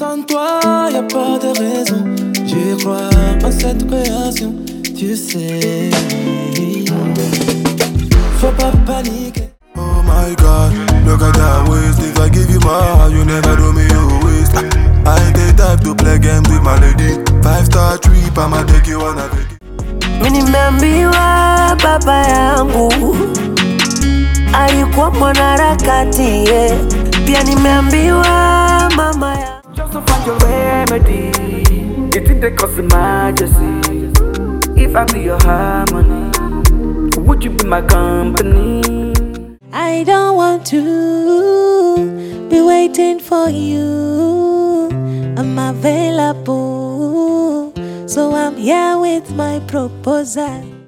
Sans toi, y a pas de raison. Je crois en cette création, tu sais. Faut pas paniquer. Oh my god, look at that waist. If I give you my heart, you never do me your waste. I ain't the type to play games with my lady. Five star trip, I'ma take you on a vacation. Mi nimeambiwa baba yangu alikuwa mwanaharakati yeah. Pia nimeambiwa mama ya Just find your remedy. You think they cause. If I be your harmony, would you be my company? I don't want to be waiting for you. I'm available, so I'm here with my proposal.